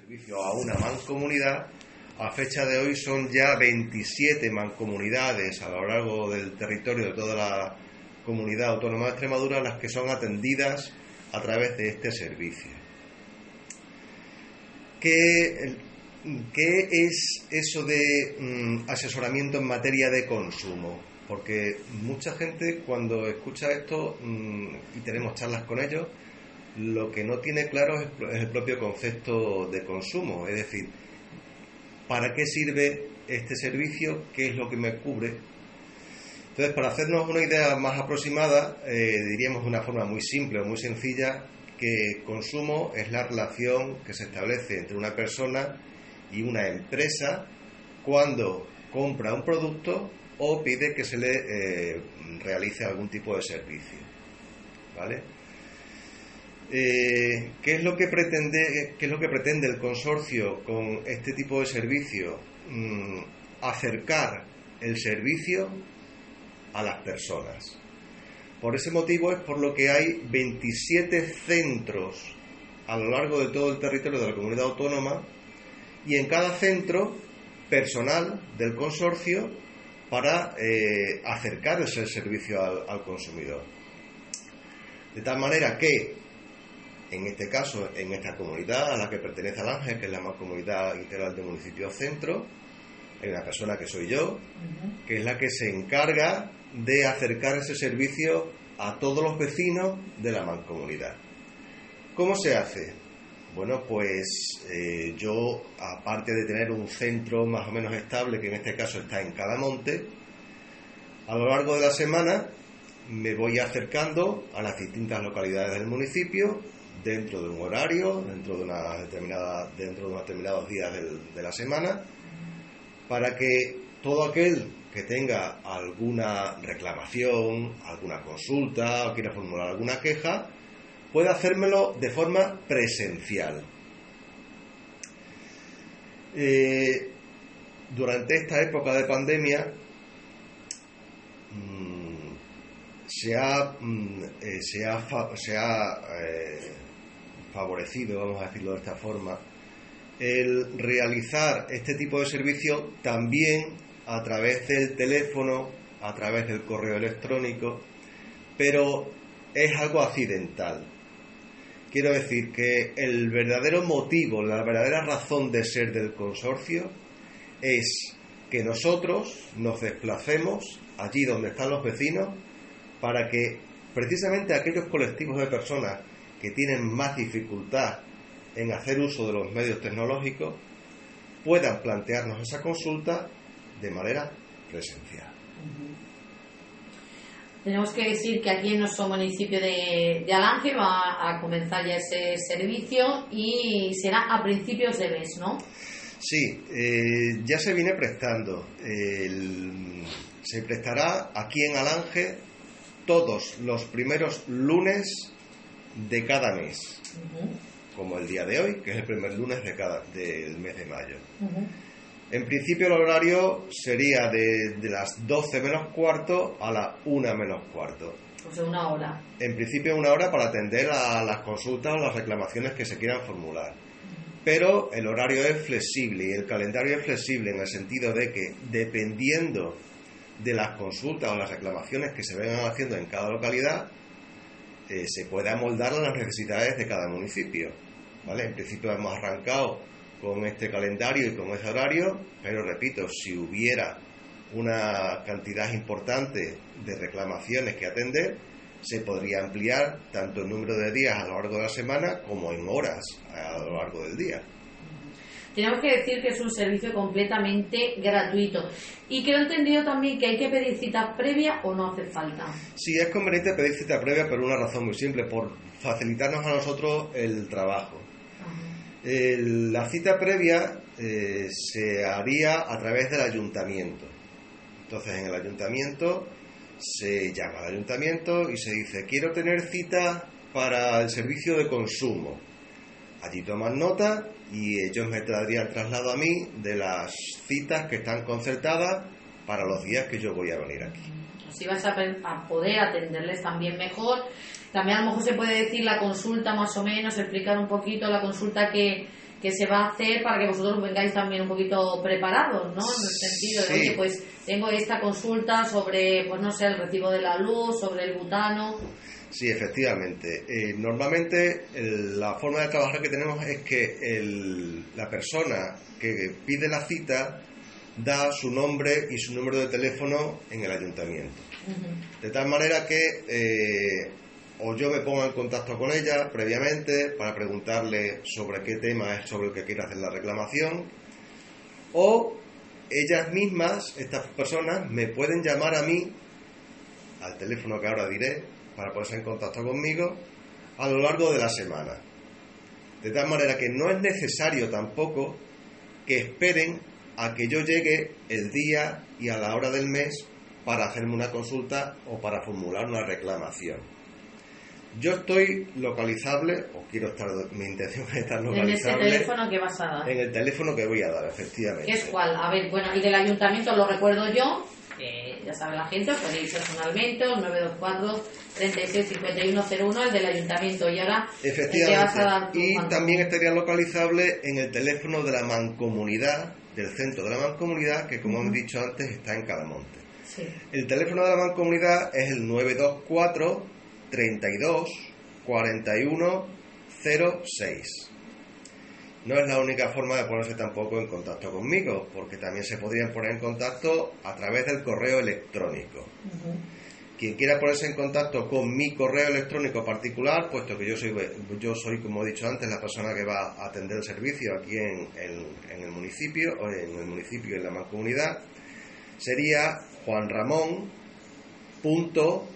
servicio a una mancomunidad, a fecha de hoy son ya 27 mancomunidades a lo largo del territorio de toda la comunidad autónoma de Extremadura las que son atendidas a través de este servicio. ¿Qué, es eso de mm, asesoramiento en materia de consumo? Porque mucha gente cuando escucha esto mm, y tenemos charlas con ellos, lo que no tiene claro es el propio concepto de consumo, es decir, ¿para qué sirve este servicio? ¿Qué es lo que me cubre? Entonces, para hacernos una idea más aproximada, eh, diríamos de una forma muy simple o muy sencilla que consumo es la relación que se establece entre una persona y una empresa cuando compra un producto o pide que se le eh, realice algún tipo de servicio. ¿Vale? Eh, ¿qué, es lo que pretende, ¿Qué es lo que pretende el consorcio con este tipo de servicio? Mm, acercar el servicio a las personas. Por ese motivo es por lo que hay 27 centros a lo largo de todo el territorio de la comunidad autónoma y en cada centro personal del consorcio para eh, acercar ese servicio al consumidor. De tal manera que en este caso, en esta comunidad a la que pertenece al Ángel, que es la comunidad integral del municipio centro, hay una persona que soy yo, que es la que se encarga de acercar ese servicio a todos los vecinos de la mancomunidad. ¿Cómo se hace? Bueno, pues eh, yo, aparte de tener un centro más o menos estable, que en este caso está en cada monte, a lo largo de la semana me voy acercando a las distintas localidades del municipio dentro de un horario, dentro de, una determinada, dentro de unos determinados días de la semana, para que todo aquel que tenga alguna reclamación, alguna consulta o quiera formular alguna queja, pueda hacérmelo de forma presencial. Eh, durante esta época de pandemia mm, se ha, mm, eh, se ha, se ha eh, favorecido, vamos a decirlo de esta forma, el realizar este tipo de servicio también a través del teléfono, a través del correo electrónico, pero es algo accidental. Quiero decir que el verdadero motivo, la verdadera razón de ser del consorcio es que nosotros nos desplacemos allí donde están los vecinos para que precisamente aquellos colectivos de personas que tienen más dificultad en hacer uso de los medios tecnológicos puedan plantearnos esa consulta de manera presencial. Tenemos que decir que aquí en nuestro municipio de, de Alange va a comenzar ya ese servicio y será a principios de mes, ¿no? Sí, eh, ya se viene prestando. se prestará aquí en Alange todos los primeros lunes de cada mes, como el día de hoy, que es el primer lunes de cada, del mes de mayo. En principio el horario sería de, las 12 menos cuarto a la 1 menos cuarto. O sea, una hora. En principio una hora para atender a las consultas o las reclamaciones que se quieran formular. Pero el horario es flexible y el calendario es flexible en el sentido de que dependiendo de las consultas o las reclamaciones que se vengan haciendo en cada localidad, eh, se puede amoldar a las necesidades de cada municipio. ¿vale? En principio hemos arrancado con este calendario y con ese horario, pero repito, si hubiera una cantidad importante de reclamaciones que atender, se podría ampliar tanto el número de días a lo largo de la semana como en horas a lo largo del día. Tenemos que decir que es un servicio completamente gratuito. Y que he entendido también que hay que pedir cita previa o no hace falta. Sí, es conveniente pedir cita previa por una razón muy simple, por facilitarnos a nosotros el trabajo. la cita previa eh, se haría a través del ayuntamiento. Entonces, en el ayuntamiento se llama al ayuntamiento y se dice, quiero tener cita para el servicio de consumo. Allí toman nota y ellos me traerían traslado a mí de las citas que están concertadas para los días que yo voy a venir aquí. Así vas a, poder atenderles también mejor. También a lo mejor se puede decir la consulta más o menos, explicar un poquito la consulta que, que se va a hacer para que vosotros vengáis también un poquito preparados, ¿no? En el sentido de, Sí. oye, pues tengo esta consulta sobre, pues no sé, el recibo de la luz, sobre el butano. Sí, efectivamente. Eh, normalmente el- la forma de trabajar que tenemos es que el- la persona que pide la cita da su nombre y su número de teléfono en el ayuntamiento. De tal manera que eh, o yo me pongo en contacto con ella previamente para preguntarle sobre qué tema es sobre el que quiere hacer la reclamación, o ellas mismas, estas personas, me pueden llamar a mí al teléfono que ahora diré para ponerse en contacto conmigo a lo largo de la semana. De tal manera que no es necesario tampoco que esperen a que yo llegue el día y a la hora del mes para hacerme una consulta o para formular una reclamación. Yo estoy localizable, o quiero estar, mi intención es estar En ese localizable teléfono que vas a dar. en el teléfono que voy a dar, efectivamente. ¿Qué es cuál? A ver, bueno, y del ayuntamiento lo recuerdo yo, que ya sabe la gente, os podéis personalmente, el 924 365101, el del ayuntamiento. Y ahora, ¿en qué vas a dar Efectivamente. Y también estaría localizable en el teléfono de la mancomunidad, del centro de la mancomunidad, que como hemos dicho antes está en Calamonte. Sí. El teléfono de la mancomunidad es el 924 32 41 06. No es la única forma de ponerse tampoco en contacto conmigo, porque también se podrían poner en contacto a través del correo electrónico. Quien quiera ponerse en contacto con mi correo electrónico particular, puesto que yo soy, yo soy como he dicho antes, la persona que va a atender el servicio aquí en, en- en el municipio, o en el municipio en la mancomunidad, sería Juan Ramón punto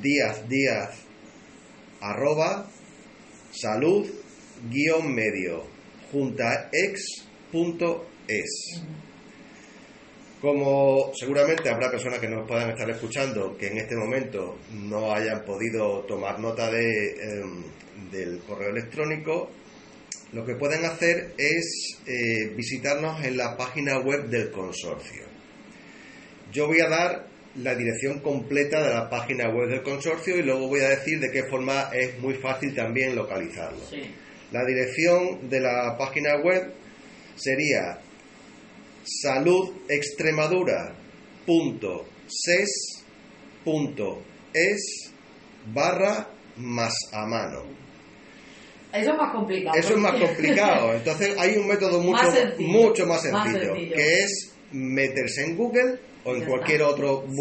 Díaz Díaz arroba salud guion medio junta ex punto es. Como seguramente habrá personas que nos puedan estar escuchando que en este momento no hayan podido tomar nota de, em, del correo electrónico, lo que pueden hacer es eh, visitarnos en la página web del consorcio. Yo voy a dar la dirección completa de la página web del consorcio y luego voy a decir de qué forma es muy fácil también localizarlo. Sí. La dirección de la página web sería saludextremadura.ses.es barra más a mano. Eso es más complicado. Eso es más complicado. Entonces hay un método mucho Más sencillo. mucho más Más sencillo, que es meterse en Google o en Ya cualquier está. otro Sí.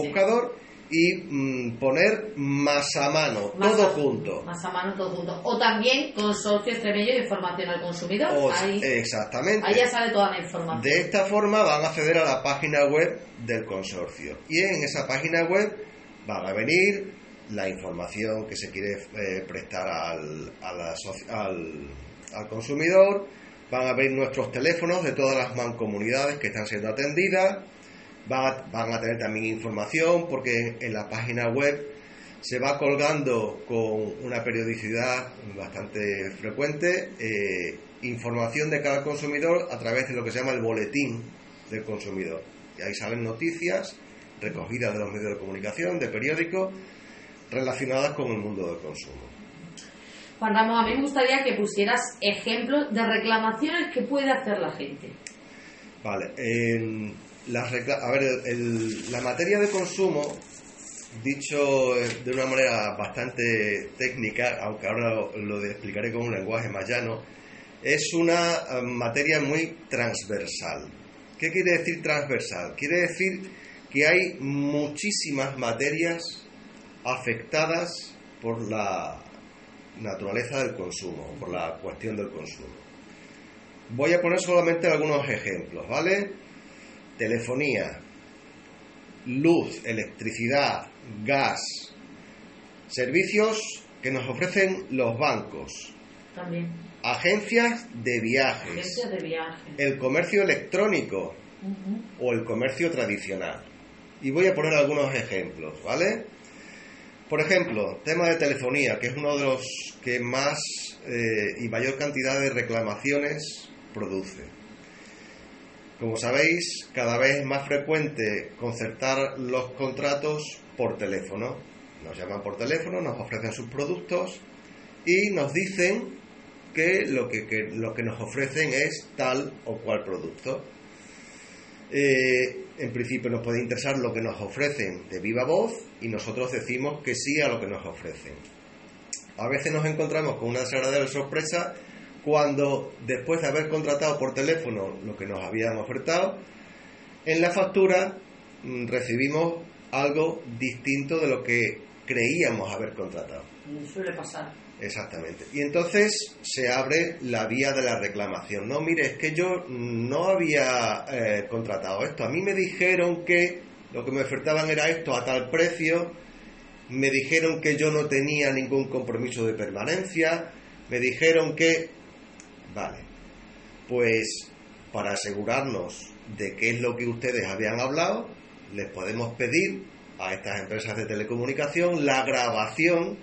Y mm, poner más a mano, todo junto. Más a mano, todo junto. O también Consorcio Extremeño de Información al Consumidor. O- ahí, exactamente. ahí ya sale toda la información. De esta forma van a acceder a la página web del consorcio y en esa página web van a venir la información que se quiere eh, prestar al, a la soci- al, al consumidor, van a ver nuestros teléfonos de todas las mancomunidades que están siendo atendidas, van a, van a tener también información porque en la página web se va colgando con una periodicidad bastante frecuente eh, información de cada consumidor a través de lo que se llama el boletín del consumidor. Y ahí salen noticias recogidas de los medios de comunicación, de periódicos, relacionadas con el mundo del consumo. Juan Ramón, a mí me gustaría que pusieras ejemplos de reclamaciones que puede hacer la gente. Vale, a ver, la materia de consumo, dicho eh, de una manera bastante técnica, aunque ahora lo, lo explicaré con un lenguaje más llano, es una eh, materia muy transversal. ¿Qué quiere decir transversal? Quiere decir que hay muchísimas materias afectadas por la naturaleza del consumo, por la cuestión del consumo. Voy a poner solamente algunos ejemplos, ¿vale? Telefonía, luz, electricidad, gas, servicios que nos ofrecen los bancos, También. agencias de viajes, Agencias de viaje. el comercio electrónico o el comercio tradicional. Y voy a poner algunos ejemplos, ¿vale? Por ejemplo, tema de telefonía, que es uno de los que más eh, y mayor cantidad de reclamaciones produce. Como sabéis, cada vez es más frecuente concertar los contratos por teléfono. Nos llaman por teléfono, nos ofrecen sus productos y nos dicen que lo que, lo que nos ofrecen es tal o cual producto. Eh, en principio nos puede interesar lo que nos ofrecen de viva voz y nosotros decimos que sí a lo que nos ofrecen. A veces nos encontramos con una desagradable sorpresa cuando después de haber contratado por teléfono lo que nos habían ofertado, en la factura mm, recibimos algo distinto de lo que creíamos haber contratado. Suele pasar. Exactamente. Y entonces se abre la vía de la reclamación. No, mire, es que yo no había eh, contratado esto. A mí me dijeron que lo que me ofertaban era esto a tal precio. Me dijeron que yo no tenía ningún compromiso de permanencia. Me dijeron que... Vale. Pues para asegurarnos de qué es lo que ustedes habían hablado, les podemos pedir a estas empresas de telecomunicación la grabación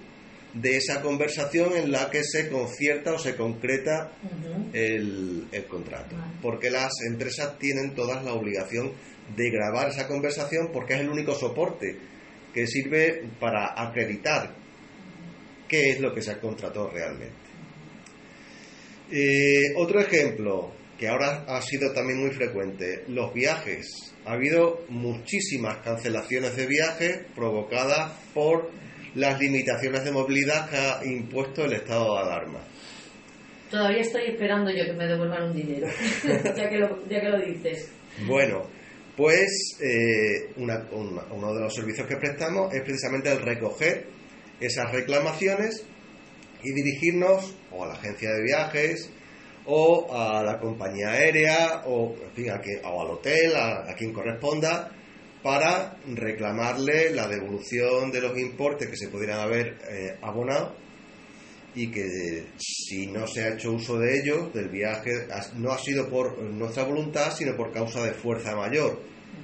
de esa conversación en la que se concierta o se concreta el, contrato. Porque las empresas tienen todas la obligación de grabar esa conversación porque es el único soporte que sirve para acreditar qué es lo que se contrató realmente. Eh, otro ejemplo que ahora ha sido también muy frecuente, los viajes. Ha habido muchísimas cancelaciones de viajes provocadas por las limitaciones de movilidad que ha impuesto el estado de alarma. Todavía estoy esperando yo que me devuelvan un dinero, ya, que lo, ya que lo dices. Bueno, pues eh, uno de los servicios que prestamos es precisamente el recoger esas reclamaciones y dirigirnos o a la agencia de viajes o a la compañía aérea o, en fin, a o al hotel, a, quien corresponda, para reclamarle la devolución de los importes que se pudieran haber eh, abonado y que si no se ha hecho uso de ellos, del viaje, no ha sido por nuestra voluntad, sino por causa de fuerza mayor,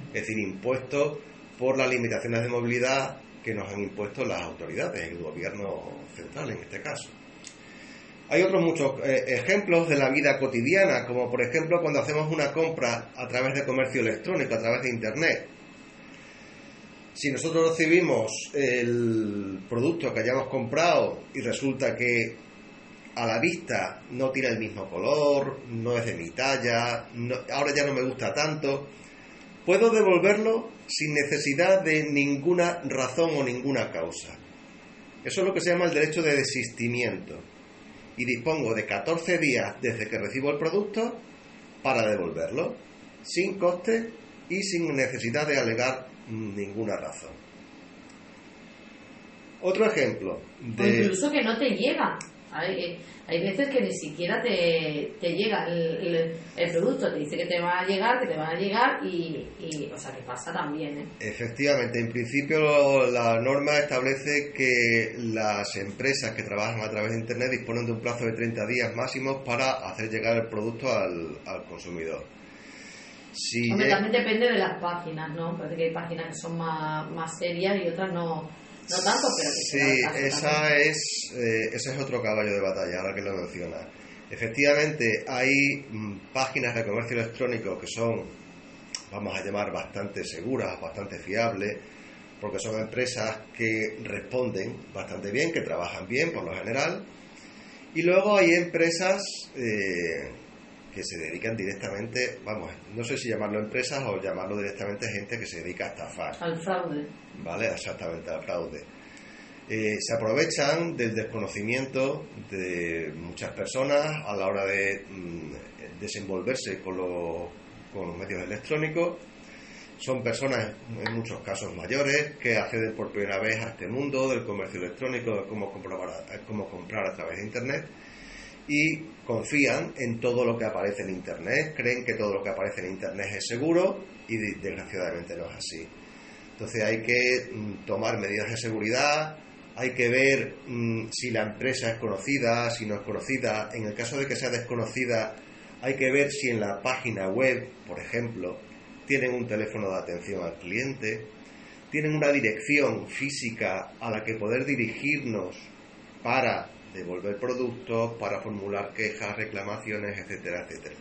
es decir, impuestos por las limitaciones de movilidad que nos han impuesto las autoridades, el gobierno central en este caso. Hay otros muchos eh, ejemplos de la vida cotidiana, como por ejemplo cuando hacemos una compra a través de comercio electrónico, a través de Internet si nosotros recibimos el producto que hayamos comprado y resulta que a la vista no tiene el mismo color, no es de mi talla, ahora ya no me gusta tanto, puedo devolverlo sin necesidad de ninguna razón o ninguna causa. Eso es lo que se llama el derecho de desistimiento. Y dispongo de 14 días desde que recibo el producto para devolverlo, sin coste y sin necesidad de alegar ninguna razón. Otro ejemplo. De... incluso que no te llega. Hay, hay veces que ni siquiera te, te llega el, el, producto, te dice que te va a llegar, que te va a llegar y, y o sea, que pasa también. ¿eh? Efectivamente, en principio la norma establece que las empresas que trabajan a través de Internet disponen de un plazo de 30 días máximos para hacer llegar el producto al, al consumidor. Sí, también depende de las páginas, ¿no? Parece que hay páginas que son más, más serias y otras no, no tanto, pero que Sí, esa es, eh, ese es otro caballo de batalla, ahora que lo menciona. Efectivamente, hay mm, páginas de comercio electrónico que son, vamos a llamar, bastante seguras, bastante fiables, porque son empresas que responden bastante bien, que trabajan bien por lo general. Y luego hay empresas eh, que se dedican directamente, vamos, no sé si llamarlo empresas o llamarlo directamente gente que se dedica a estafar. Al fraude. Vale, exactamente, al fraude. Eh, se aprovechan del desconocimiento de muchas personas a la hora de mm, desenvolverse con los, con los medios electrónicos. Son personas, en muchos casos mayores, que acceden por primera vez a este mundo del comercio electrónico, de cómo cómo comprar a través de Internet y confían en todo lo que aparece en Internet, creen que todo lo que aparece en Internet es seguro y desgraciadamente no es así. Entonces hay que mm, tomar medidas de seguridad, hay que ver mm, si la empresa es conocida, si no es conocida. En el caso de que sea desconocida, hay que ver si en la página web, por ejemplo, tienen un teléfono de atención al cliente, tienen una dirección física a la que poder dirigirnos para devolver productos, para formular quejas, reclamaciones, etcétera, etcétera.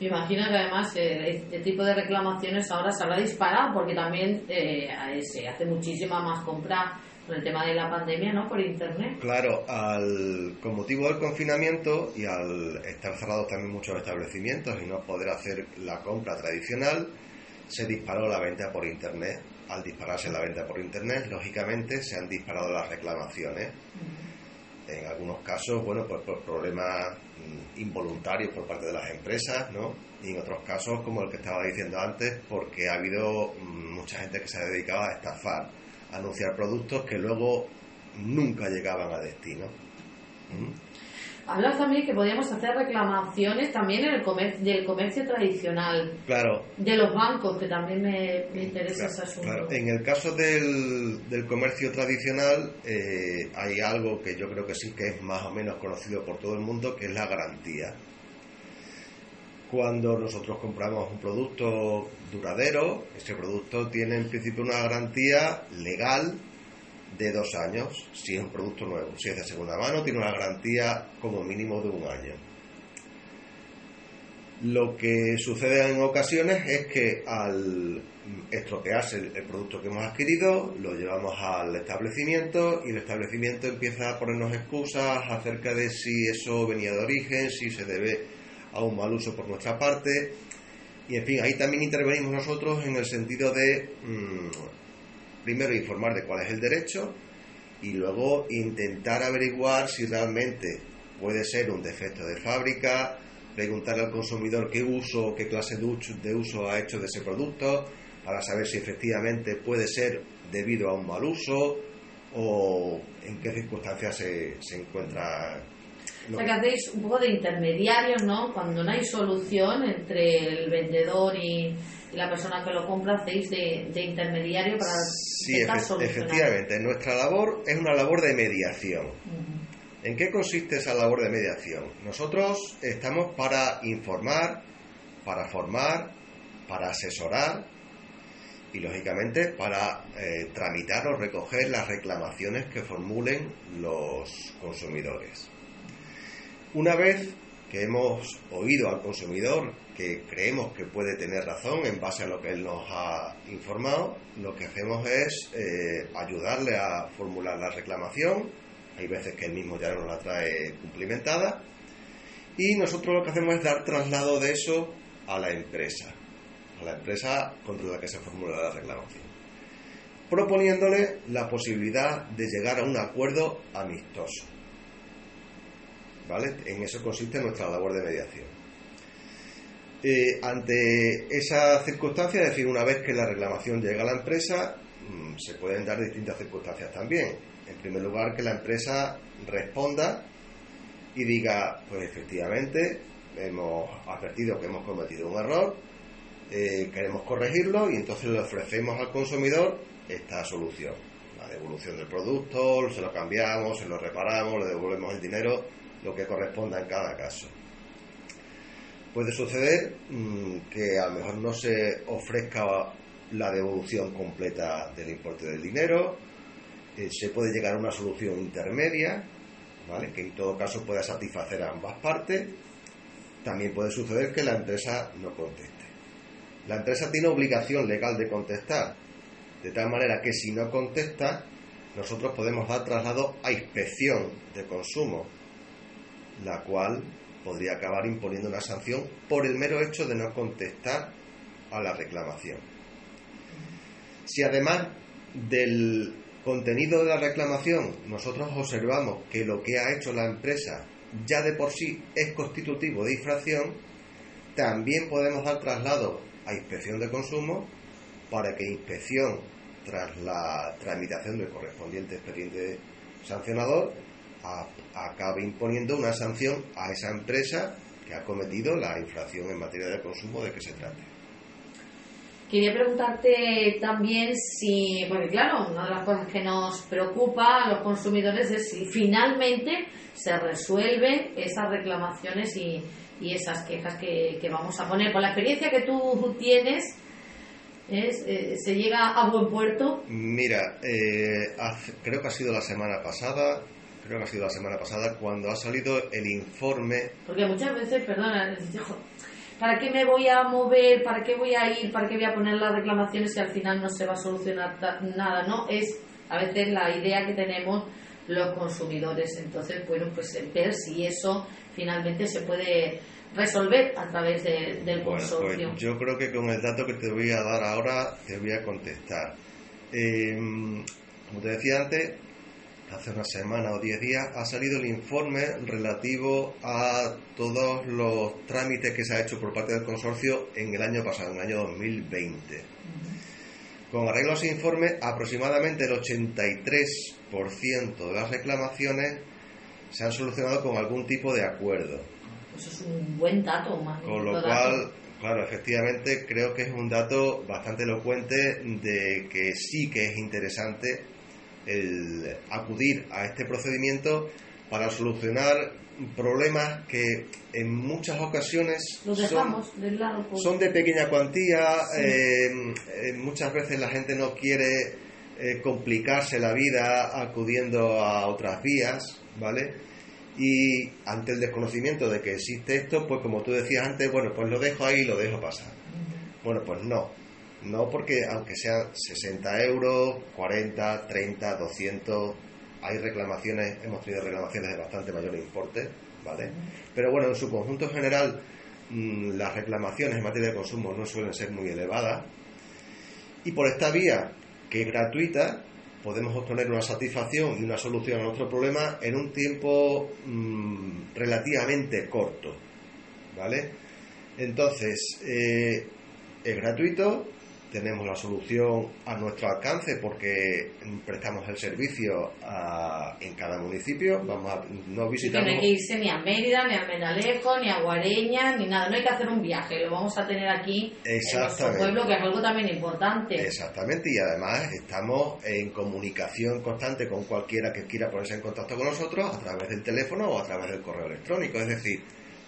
Me imagino que además eh, este tipo de reclamaciones ahora se habrá disparado porque también eh, se hace muchísima más compra Con el tema de la pandemia, ¿no? Por internet. Claro, al, con motivo del confinamiento y al estar cerrados también muchos establecimientos y no poder hacer la compra tradicional, se disparó la venta por internet. Al dispararse la venta por internet, lógicamente se han disparado las reclamaciones. En algunos casos, bueno, pues por problemas mm, involuntarios por parte de las empresas, ¿no? Y en otros casos, como el que estaba diciendo antes, porque ha habido mm, mucha gente que se ha dedicado a estafar, a anunciar productos que luego nunca llegaban a destino. ¿Mm? Hablas también que podríamos hacer reclamaciones también en el comercio, del comercio tradicional. Claro. De los bancos, que también me, interesa ese asunto. Claro. En el caso del, del comercio tradicional eh, hay algo que yo creo que sí que es más o menos conocido por todo el mundo, que es la garantía. Cuando nosotros compramos un producto duradero, ese producto tiene en principio una garantía legal de dos años si es un producto nuevo. Si es de segunda mano, tiene una garantía como mínimo de un año. Lo que sucede en ocasiones es que al estropearse el, producto que hemos adquirido, lo llevamos al establecimiento y el establecimiento empieza a ponernos excusas acerca de si eso venía de origen, si se debe a un mal uso por nuestra parte. Y en fin, ahí también intervenimos nosotros en el sentido de mm, primero informar de cuál es el derecho y luego intentar averiguar si realmente puede ser un defecto de fábrica, preguntarle al consumidor qué uso, qué clase de uso ha hecho de ese producto, para saber si efectivamente puede ser debido a un mal uso o en qué circunstancias se, se encuentra. O sea que hacéis un poco de intermediarios, ¿no? Cuando no hay solución entre el vendedor y, la persona que lo compra hacéis de, intermediario para sí, efectivamente nuestra labor es una labor de mediación. ¿en qué consiste esa labor de mediación? nosotros estamos para informar para formar para asesorar y lógicamente para eh, tramitar o recoger las reclamaciones que formulen los consumidores. Una vez que hemos oído al consumidor que creemos que puede tener razón en base a lo que él nos ha informado, lo que hacemos es eh, ayudarle a formular la reclamación. Hay veces que él mismo ya nos la trae cumplimentada. Y nosotros lo que hacemos es dar traslado de eso a la empresa, a la empresa contra la que se formula la reclamación, proponiéndole la posibilidad de llegar a un acuerdo amistoso. ¿Vale? En eso consiste nuestra labor de mediación. Eh, ante esa circunstancia, es decir, una vez que la reclamación llega a la empresa, mm, se pueden dar distintas circunstancias también. En primer lugar, que la empresa responda y diga, pues efectivamente, hemos advertido que hemos cometido un error, eh, queremos corregirlo y entonces le ofrecemos al consumidor esta solución. La devolución del producto, se lo cambiamos, se lo reparamos, le devolvemos el dinero lo que corresponda en cada caso. Puede suceder mm, que a lo mejor no se ofrezca la devolución completa del importe del dinero, eh, se puede llegar a una solución intermedia, ¿vale? que en todo caso pueda satisfacer a ambas partes. También puede suceder que la empresa no conteste. La empresa tiene obligación legal de contestar, de tal manera que si no contesta, nosotros podemos dar traslado a inspección de consumo la cual podría acabar imponiendo una sanción por el mero hecho de no contestar a la reclamación. Si además del contenido de la reclamación nosotros observamos que lo que ha hecho la empresa ya de por sí es constitutivo de infracción, también podemos dar traslado a inspección de consumo para que inspección, tras la tramitación del correspondiente expediente sancionador, acabe imponiendo una sanción a esa empresa que ha cometido la infracción en materia de consumo de que se trate. Quería preguntarte también si, porque claro, una de las cosas que nos preocupa a los consumidores es si finalmente se resuelven esas reclamaciones y, esas quejas que, vamos a poner. Con la experiencia que tú tienes, eh, ¿se llega a buen puerto? Mira, eh, creo que ha sido la semana pasada, creo que ha sido la semana pasada, cuando ha salido el informe. Porque muchas veces, perdona, ¿para qué me voy a mover? ¿Para qué voy a ir? ¿Para qué voy a poner las reclamaciones si al final no se va a solucionar nada? ¿no? Es a veces la idea que tenemos los consumidores. Entonces, bueno, pues ver si eso finalmente se puede resolver a través del bueno, consorcio. Pues yo creo que con el dato que te voy a dar ahora te voy a contestar. Eh, como te decía antes, hace una semana o diez días ha salido el informe relativo a todos los trámites que se ha hecho por parte del consorcio en el año pasado, en el año 2020. Con arreglo a ese informe, aproximadamente el 83% de las reclamaciones se han solucionado con algún tipo de acuerdo. Eso es un buen dato, más Con lo cual, claro, efectivamente creo que es un dato bastante elocuente de que sí que es interesante el acudir a este procedimiento para solucionar problemas que en muchas ocasiones son, de son pequeña cuantía, Sí. eh, eh, muchas veces la gente no quiere eh, complicarse la vida acudiendo a otras vías, ¿vale? Y ante el desconocimiento de que existe esto, pues como tú decías antes, bueno, pues lo dejo ahí y lo dejo pasar. Bueno, pues no. No porque aunque sean 60 euros, 40, 30, 200, hay reclamaciones, hemos tenido reclamaciones de bastante mayor importe, ¿vale? Pero bueno, en su conjunto general, mm, las reclamaciones en materia de consumo no suelen ser muy elevadas. Y por esta vía, que es gratuita, podemos obtener una satisfacción y una solución a nuestro problema en un tiempo mm, relativamente corto, ¿vale? Entonces, eh, es gratuito, tenemos la solución a nuestro alcance porque prestamos el servicio a- en cada municipio, vamos a, no Sí, que visitamos... no hay que irse ni a Mérida, ni a Menalejo, ni a Guareña, ni nada. No hay que hacer un viaje, lo vamos a tener aquí en nuestro pueblo, que es algo también importante. Exactamente, y además estamos en comunicación constante con cualquiera que quiera ponerse en contacto con nosotros a través del teléfono o a través del correo electrónico. Es decir,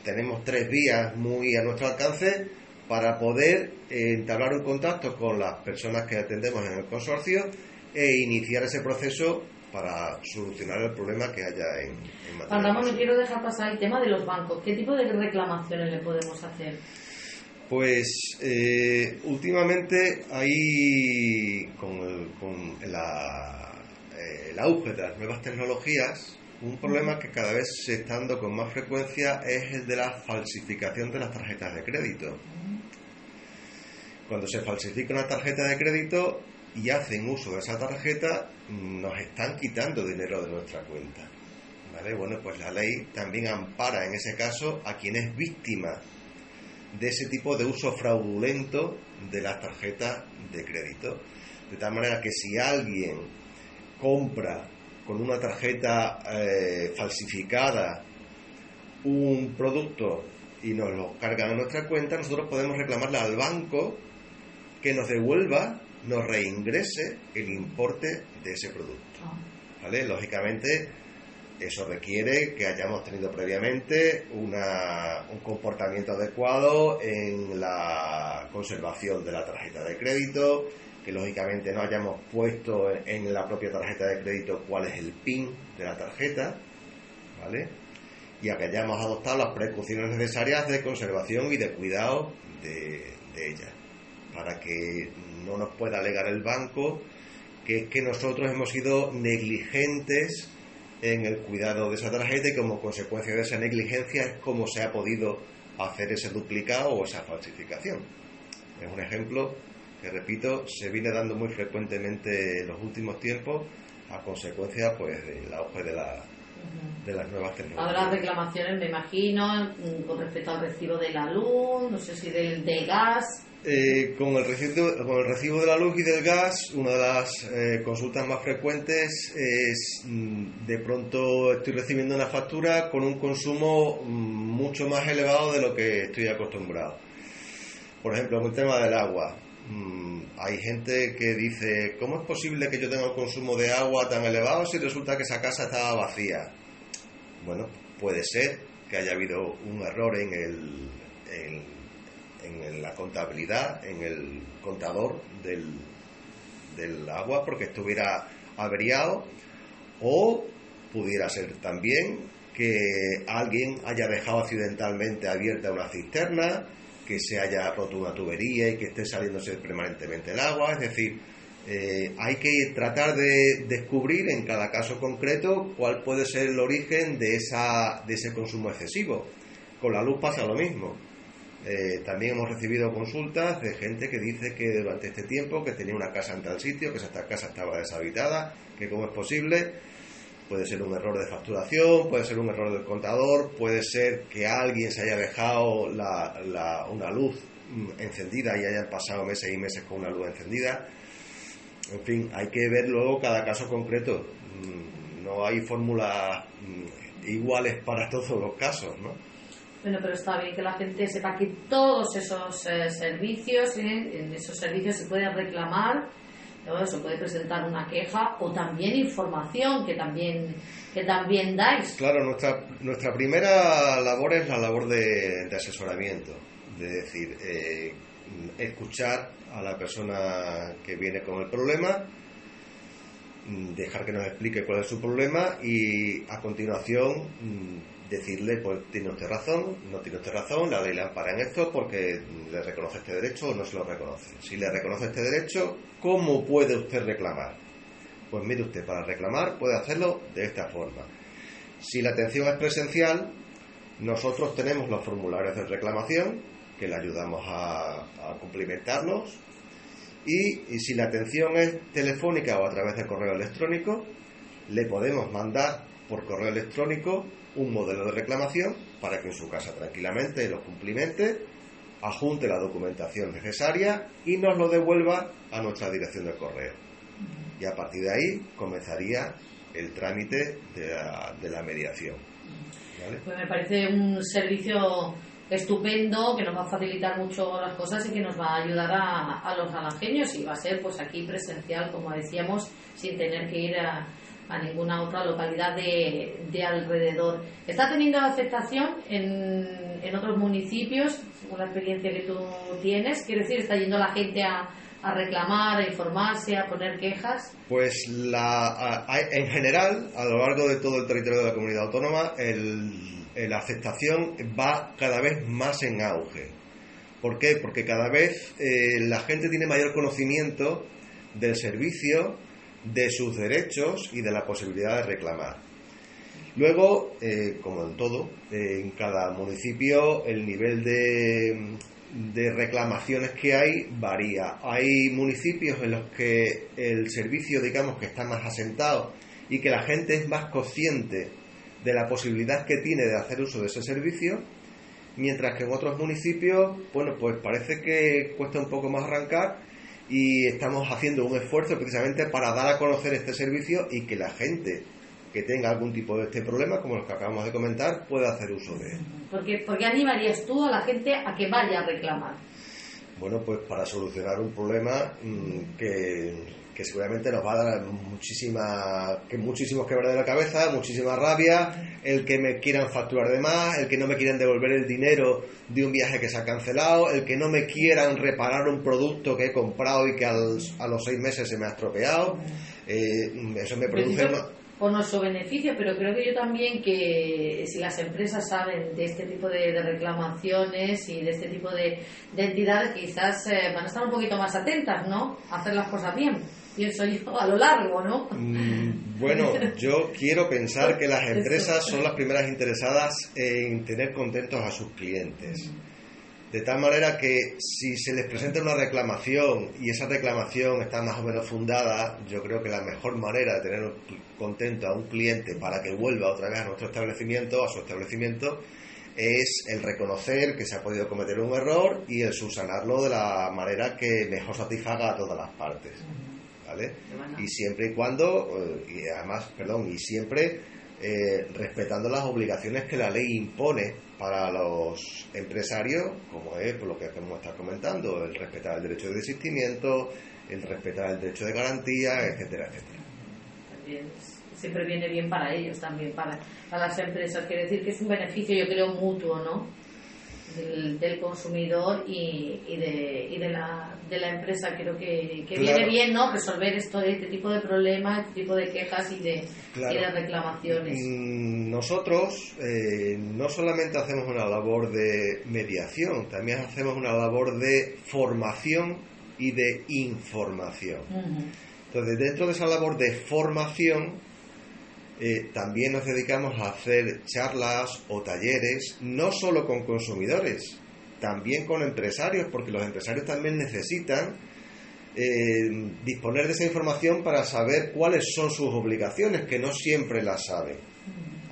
tenemos tres vías muy a nuestro alcance para poder eh, entablar un contacto con las personas que atendemos en el consorcio e iniciar ese proceso para solucionar el problema que haya en, en materia consumo. quiero dejar pasar el tema de los bancos. ¿Qué tipo de reclamaciones le podemos hacer? Pues eh, últimamente hay con, el, con la, eh, el auge de las nuevas tecnologías un problema que cada vez se está dando con más frecuencia es el de la falsificación de las tarjetas de crédito. Cuando se falsifica una tarjeta de crédito y hacen uso de esa tarjeta, nos están quitando dinero de nuestra cuenta. ¿Vale? Bueno, pues la ley también ampara en ese caso a quien es víctima de ese tipo de uso fraudulento de las tarjetas de crédito. De tal manera que si alguien compra con una tarjeta eh, falsificada un producto y nos lo cargan a nuestra cuenta, nosotros podemos reclamarle al banco que nos devuelva, nos reingrese el importe de ese producto. ¿Vale? Lógicamente, eso requiere que hayamos tenido previamente una- un comportamiento adecuado en la conservación de la tarjeta de crédito, que lógicamente no hayamos puesto en la propia tarjeta de crédito cuál es el PIN de la tarjeta, ¿vale? Y a que hayamos adoptado las precauciones necesarias de conservación y de cuidado de, de ella, para que no nos pueda alegar el banco que es que nosotros hemos sido negligentes en el cuidado de esa tarjeta y como consecuencia de esa negligencia es como se ha podido hacer ese duplicado o esa falsificación. Es un ejemplo que, repito, se viene dando muy frecuentemente en los últimos tiempos a consecuencia pues del auge de, la, de las nuevas tecnologías. Habrá reclamaciones, me imagino, mm, con respecto al recibo de la luz, no sé si del de gas. Eh, con, el recibo, con el recibo de la luz y del gas, una de las eh, consultas más frecuentes es mm, de pronto estoy recibiendo una factura con un consumo mm, mucho más elevado de lo que estoy acostumbrado. Por ejemplo, en el tema del agua, mm, hay gente que dice, ¿cómo es posible que yo tenga un consumo de agua tan elevado si resulta que esa casa estaba vacía? Bueno, puede ser que haya habido un error en el, en la contabilidad, en el contador del, del agua, porque estuviera averiado, o pudiera ser también que alguien haya dejado accidentalmente abierta una cisterna, que se haya roto una tubería y que esté saliéndose permanentemente el agua, es decir, Eh, hay que tratar de descubrir en cada caso concreto cuál puede ser el origen de, esa, de ese consumo excesivo. Con la luz pasa lo mismo. Eh, también hemos recibido consultas de gente que dice que durante este tiempo que tenía una casa en tal sitio, que esa casa estaba deshabitada, que cómo es posible. Puede ser un error de facturación, puede ser un error del contador, puede ser que alguien se haya dejado una luz mm, encendida y hayan pasado meses y meses con una luz encendida. En fin, hay que ver luego cada caso concreto. Mm, no hay fórmulas mm, iguales para todos los casos, ¿no? Bueno, pero está bien que la gente sepa que todos esos eh, servicios, ¿eh? en esos servicios se puede reclamar, se puede presentar una queja o también información que también que también dais. Claro, nuestra nuestra primera labor es la labor de, asesoramiento, de decir, eh, escuchar a la persona que viene con el problema, mm, dejar que nos explique cuál es su problema y a continuación mm, decirle, pues tiene usted razón, no tiene usted razón, la ley le ampara en esto porque le reconoce este derecho o no se lo reconoce. Si le reconoce este derecho, ¿cómo puede usted reclamar? Pues mire usted, para reclamar puede hacerlo de esta forma. Si la atención es presencial, nosotros tenemos los formularios de reclamación que le ayudamos a, cumplimentarlos y, y si la atención es telefónica o a través de correo electrónico, le podemos mandar por correo electrónico un modelo de reclamación para que en su casa tranquilamente lo cumplimente, ajunte la documentación necesaria y nos lo devuelva a nuestra dirección de correo. Y a partir de ahí comenzaría el trámite de la, mediación. Pues me parece un servicio estupendo que nos va a facilitar mucho las cosas y que nos va a ayudar a, a los alajeños y va a ser pues aquí presencial como decíamos sin tener que ir a, a ninguna otra localidad de, de alrededor. ¿Está teniendo aceptación en, en, otros municipios, según la experiencia que tú tienes? Quiero decir, ¿está yendo la gente a, a reclamar, a informarse, a poner quejas? Pues la, en general, a lo largo de todo el territorio de la comunidad autónoma, la aceptación va cada vez más en auge. ¿Por qué? Porque cada vez eh, la gente tiene mayor conocimiento del servicio, de sus derechos y de la posibilidad de reclamar. Luego, eh, como en todo, eh, en cada municipio el nivel de, de, reclamaciones que hay varía. Hay municipios en los que el servicio, digamos, que está más asentado y que la gente es más consciente de la posibilidad que tiene de hacer uso de ese servicio, mientras que en otros municipios, bueno, pues parece que cuesta un poco más arrancar y estamos haciendo un esfuerzo precisamente para dar a conocer este servicio y que la gente que tenga algún tipo de este problema, como los que acabamos de comentar, pueda hacer uso de él. ¿Por qué, animarías tú a la gente a que vaya a reclamar? Bueno, pues para solucionar un problema mm, que que seguramente nos va a dar muchísima, que muchísimos quebrar de la cabeza, muchísima rabia, el que me quieran facturar de más, el que no me quieran devolver el dinero de un viaje que se ha cancelado, el que no me quieran reparar un producto que he comprado y que a los seis meses se me ha estropeado. Eh, eso me produce por nuestro beneficio, pero creo que yo también que si las empresas saben de este tipo de, reclamaciones y de este tipo de, entidades, quizás eh, van a estar un poquito más atentas, ¿no? A hacer las cosas bien pienso yo, a lo largo, ¿no? Mm, bueno, yo quiero pensar que las empresas son las primeras interesadas en tener contentos a sus clientes. De tal manera que si se les presenta una reclamación y esa reclamación está más o menos fundada, yo creo que la mejor manera de tener contento a un cliente para que vuelva otra vez a nuestro establecimiento, a su establecimiento, es el reconocer que se ha podido cometer un error y el subsanarlo de la manera que mejor satisfaga a todas las partes. Y siempre y cuando, eh, y además, perdón, y siempre eh, respetando las obligaciones que la ley impone para los empresarios, como es por lo que hemos estado comentando, el respetar el derecho de desistimiento, el respetar el derecho de garantía, etcétera, etcétera. También siempre viene bien para ellos también, para, para las empresas. Quiere decir que es un beneficio, yo creo, mutuo, ¿no? Del, consumidor y, y, de, y de, la, de la empresa. Creo que, que viene bien ¿no? resolver esto, este tipo de problemas, este tipo de quejas y de, de reclamaciones. Mm, nosotros eh, no solamente hacemos una labor de mediación, también hacemos una labor de formación y de información. Entonces, dentro de esa labor de formación, eh, también nos dedicamos a hacer charlas o talleres, no solo con consumidores, también con empresarios, porque los empresarios también necesitan eh, disponer de esa información para saber cuáles son sus obligaciones, que no siempre las saben.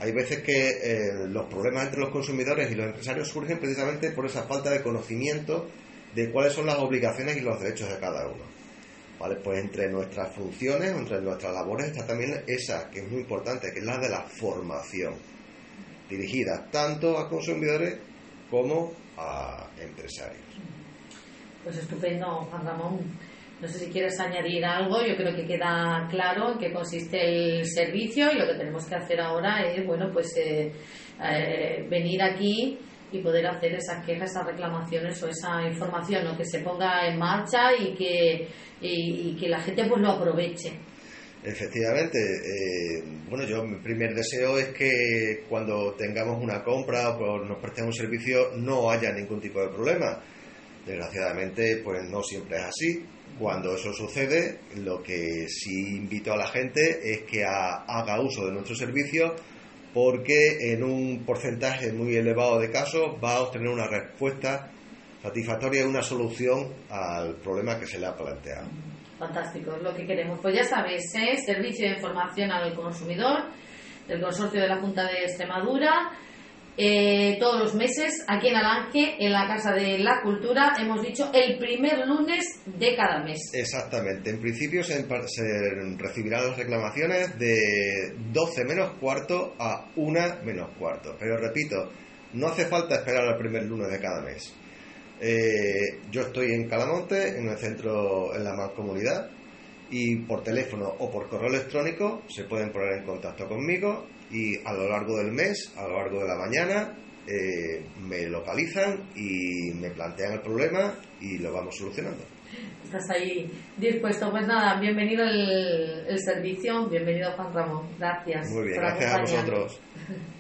Hay veces que eh, los problemas entre los consumidores y los empresarios surgen precisamente por esa falta de conocimiento de cuáles son las obligaciones y los derechos de cada uno. ¿Vale? Pues entre nuestras funciones, entre nuestras labores está también esa, que es muy importante, que es la de la formación, dirigida tanto a consumidores como a empresarios. Pues estupendo, Juan Ramón. No sé si quieres añadir algo, yo creo que queda claro en qué consiste el servicio y lo que tenemos que hacer ahora es, bueno, pues eh, eh, venir aquí y poder hacer esas quejas, esas reclamaciones o esa información, ¿no? que se ponga en marcha y que, y, que la gente pues lo aproveche. Efectivamente, eh, bueno, yo mi primer deseo es que cuando tengamos una compra o nos prestemos un servicio no haya ningún tipo de problema. Desgraciadamente, pues no siempre es así. Cuando eso sucede, lo que sí invito a la gente es que haga uso de nuestro servicio porque en un porcentaje muy elevado de casos va a obtener una respuesta satisfactoria y una solución al problema que se le ha planteado. Fantástico, es lo que queremos. Pues ya sabéis, ¿eh? Servicio de Información al Consumidor del Consorcio de la Junta de Extremadura eh, todos los meses aquí en Alange, en la Casa de la Cultura, hemos dicho el primer lunes de cada mes. Exactamente, en principio se, recibirán las reclamaciones de 12 menos cuarto a 1 menos cuarto, pero repito, no hace falta esperar al primer lunes de cada mes. Eh, yo estoy en Calamonte, en el centro, en la mancomunidad, y por teléfono o por correo electrónico se pueden poner en contacto conmigo y a lo largo del mes, a lo largo de la mañana, eh, me localizan y me plantean el problema y lo vamos solucionando. Estás ahí dispuesto. Pues nada, bienvenido el, el servicio, bienvenido Juan Ramón. Gracias. Muy bien, gracias a vosotros.